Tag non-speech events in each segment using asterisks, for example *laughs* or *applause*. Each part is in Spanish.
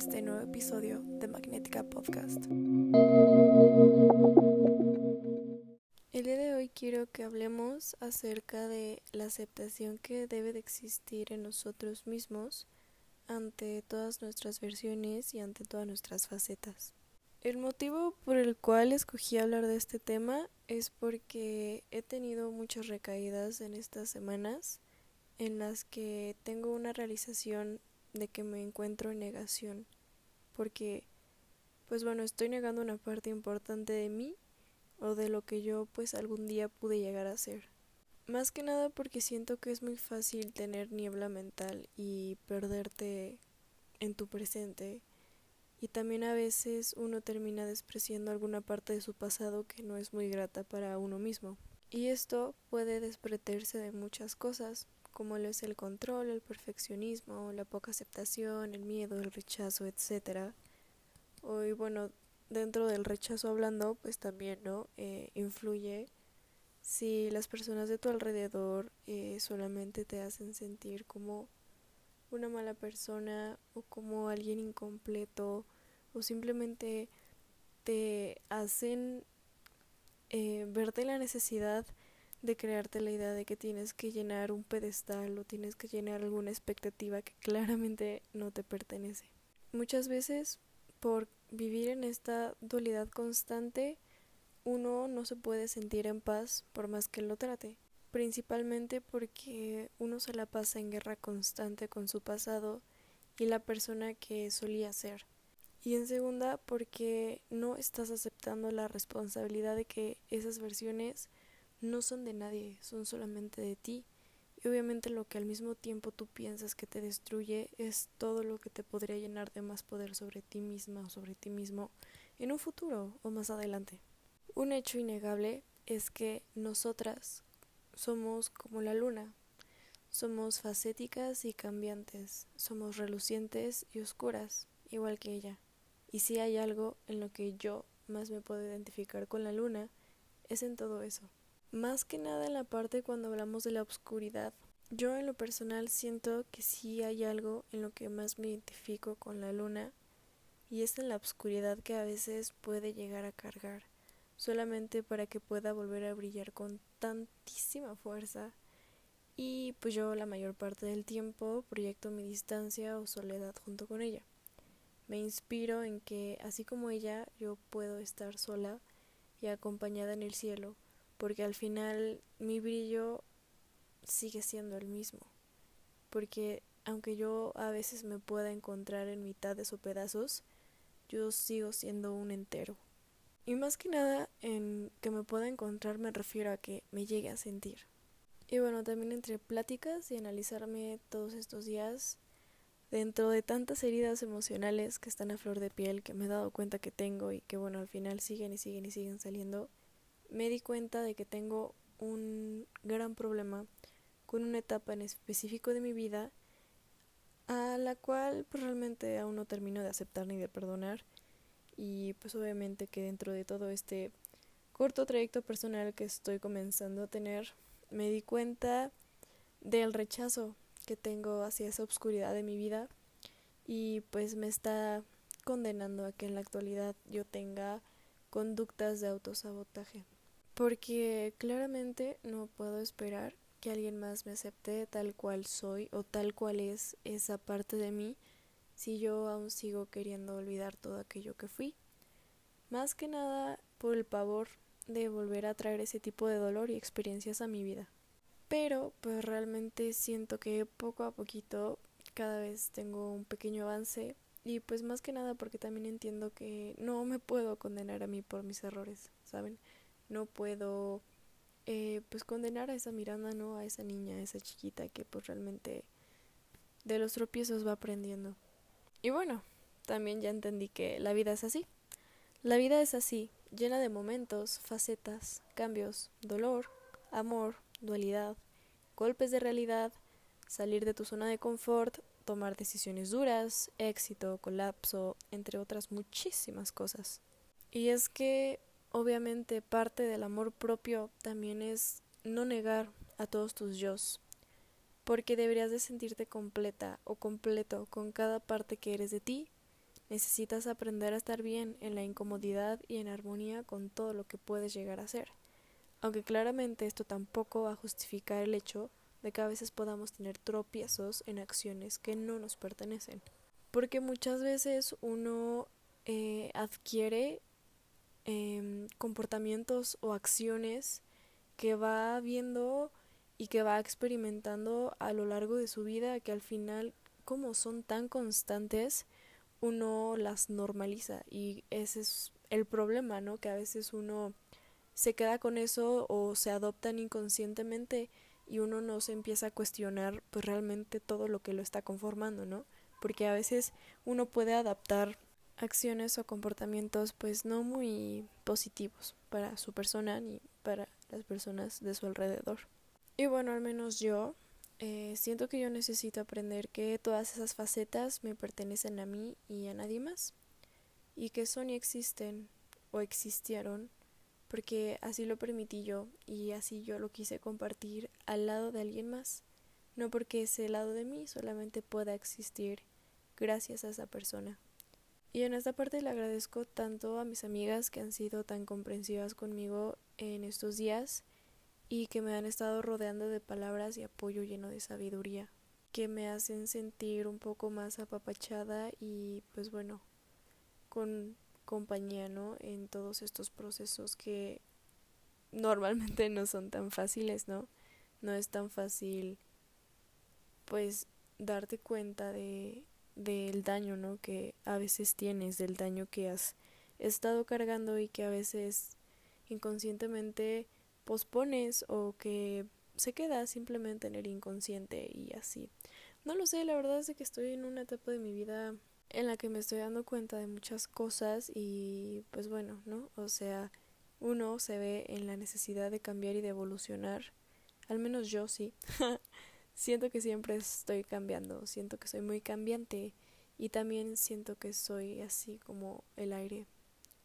este nuevo episodio de Magnética Podcast. El día de hoy quiero que hablemos acerca de la aceptación que debe de existir en nosotros mismos ante todas nuestras versiones y ante todas nuestras facetas. El motivo por el cual escogí hablar de este tema es porque he tenido muchas recaídas en estas semanas en las que tengo una realización de que me encuentro en negación, porque pues bueno, estoy negando una parte importante de mí o de lo que yo pues algún día pude llegar a ser. Más que nada porque siento que es muy fácil tener niebla mental y perderte en tu presente y también a veces uno termina despreciando alguna parte de su pasado que no es muy grata para uno mismo. Y esto puede despreterse de muchas cosas, como lo es el control, el perfeccionismo, la poca aceptación, el miedo, el rechazo, etc. Hoy, bueno, dentro del rechazo hablando, pues también, ¿no? Eh, influye si las personas de tu alrededor eh, solamente te hacen sentir como una mala persona o como alguien incompleto o simplemente te hacen eh, verte la necesidad de crearte la idea de que tienes que llenar un pedestal o tienes que llenar alguna expectativa que claramente no te pertenece. Muchas veces por vivir en esta dualidad constante uno no se puede sentir en paz por más que lo trate principalmente porque uno se la pasa en guerra constante con su pasado y la persona que solía ser. Y en segunda, porque no estás aceptando la responsabilidad de que esas versiones no son de nadie, son solamente de ti. Y obviamente lo que al mismo tiempo tú piensas que te destruye es todo lo que te podría llenar de más poder sobre ti misma o sobre ti mismo en un futuro o más adelante. Un hecho innegable es que nosotras, somos como la luna. Somos facéticas y cambiantes, somos relucientes y oscuras, igual que ella. Y si hay algo en lo que yo más me puedo identificar con la luna, es en todo eso. Más que nada en la parte cuando hablamos de la oscuridad. Yo en lo personal siento que sí hay algo en lo que más me identifico con la luna y es en la oscuridad que a veces puede llegar a cargar solamente para que pueda volver a brillar con tantísima fuerza. Y pues yo la mayor parte del tiempo proyecto mi distancia o soledad junto con ella. Me inspiro en que así como ella yo puedo estar sola y acompañada en el cielo, porque al final mi brillo sigue siendo el mismo. Porque aunque yo a veces me pueda encontrar en mitades o pedazos, yo sigo siendo un entero. Y más que nada en que me pueda encontrar me refiero a que me llegue a sentir. Y bueno, también entre pláticas y analizarme todos estos días, dentro de tantas heridas emocionales que están a flor de piel, que me he dado cuenta que tengo y que bueno, al final siguen y siguen y siguen saliendo, me di cuenta de que tengo un gran problema con una etapa en específico de mi vida a la cual pues, realmente aún no termino de aceptar ni de perdonar y pues obviamente que dentro de todo este corto trayecto personal que estoy comenzando a tener, me di cuenta del rechazo que tengo hacia esa oscuridad de mi vida y pues me está condenando a que en la actualidad yo tenga conductas de autosabotaje. Porque claramente no puedo esperar que alguien más me acepte tal cual soy o tal cual es esa parte de mí si yo aún sigo queriendo olvidar todo aquello que fui. Más que nada por el pavor de volver a traer ese tipo de dolor y experiencias a mi vida. Pero pues realmente siento que poco a poquito cada vez tengo un pequeño avance y pues más que nada porque también entiendo que no me puedo condenar a mí por mis errores, ¿saben? No puedo eh, pues condenar a esa Miranda, ¿no? A esa niña, a esa chiquita que pues realmente de los tropiezos va aprendiendo. Y bueno, también ya entendí que la vida es así. La vida es así, llena de momentos, facetas, cambios, dolor, amor, dualidad, golpes de realidad, salir de tu zona de confort, tomar decisiones duras, éxito, colapso, entre otras muchísimas cosas. Y es que obviamente parte del amor propio también es no negar a todos tus yo, porque deberías de sentirte completa o completo con cada parte que eres de ti, necesitas aprender a estar bien en la incomodidad y en armonía con todo lo que puedes llegar a ser. Aunque claramente esto tampoco va a justificar el hecho de que a veces podamos tener tropiezos en acciones que no nos pertenecen. Porque muchas veces uno eh, adquiere em, comportamientos o acciones que va viendo y que va experimentando a lo largo de su vida que al final como son tan constantes uno las normaliza y ese es el problema, ¿no? Que a veces uno se queda con eso o se adoptan inconscientemente y uno no se empieza a cuestionar pues realmente todo lo que lo está conformando, ¿no? Porque a veces uno puede adaptar acciones o comportamientos pues no muy positivos para su persona ni para las personas de su alrededor. Y bueno, al menos yo eh, siento que yo necesito aprender que todas esas facetas me pertenecen a mí y a nadie más y que son y existen o existieron porque así lo permití yo y así yo lo quise compartir al lado de alguien más, no porque ese lado de mí solamente pueda existir gracias a esa persona. Y en esta parte le agradezco tanto a mis amigas que han sido tan comprensivas conmigo en estos días y que me han estado rodeando de palabras y apoyo lleno de sabiduría, que me hacen sentir un poco más apapachada y pues bueno, con compañía, ¿no? En todos estos procesos que normalmente no son tan fáciles, ¿no? No es tan fácil, pues, darte cuenta de del daño, ¿no? Que a veces tienes, del daño que has estado cargando y que a veces inconscientemente pospones o que se queda simplemente en el inconsciente y así. No lo sé, la verdad es que estoy en una etapa de mi vida en la que me estoy dando cuenta de muchas cosas y pues bueno, ¿no? O sea, uno se ve en la necesidad de cambiar y de evolucionar, al menos yo sí. *laughs* siento que siempre estoy cambiando, siento que soy muy cambiante y también siento que soy así como el aire.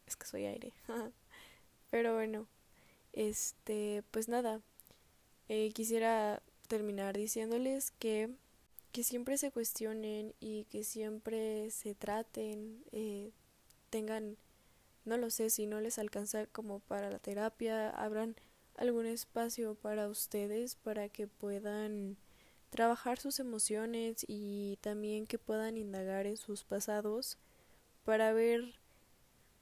Es que soy aire. *laughs* Pero bueno, este, pues nada, eh, quisiera terminar diciéndoles que que siempre se cuestionen y que siempre se traten, eh, tengan, no lo sé, si no les alcanza como para la terapia, abran algún espacio para ustedes para que puedan trabajar sus emociones y también que puedan indagar en sus pasados para ver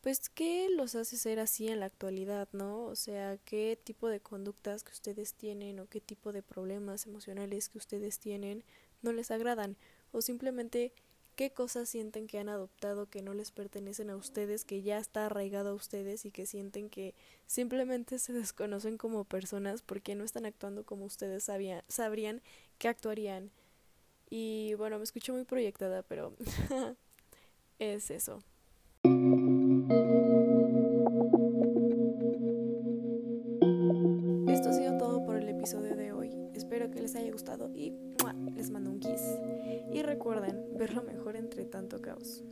pues qué los hace ser así en la actualidad, ¿no? O sea, qué tipo de conductas que ustedes tienen o qué tipo de problemas emocionales que ustedes tienen no les agradan o simplemente qué cosas sienten que han adoptado que no les pertenecen a ustedes, que ya está arraigado a ustedes y que sienten que simplemente se desconocen como personas porque no están actuando como ustedes sabían, sabrían que actuarían. Y bueno, me escucho muy proyectada, pero *laughs* es eso. Esto ha sido todo por el episodio de hoy. Espero que les haya gustado y les mando un kiss. Y recuerden ver lo mejor entre tanto caos.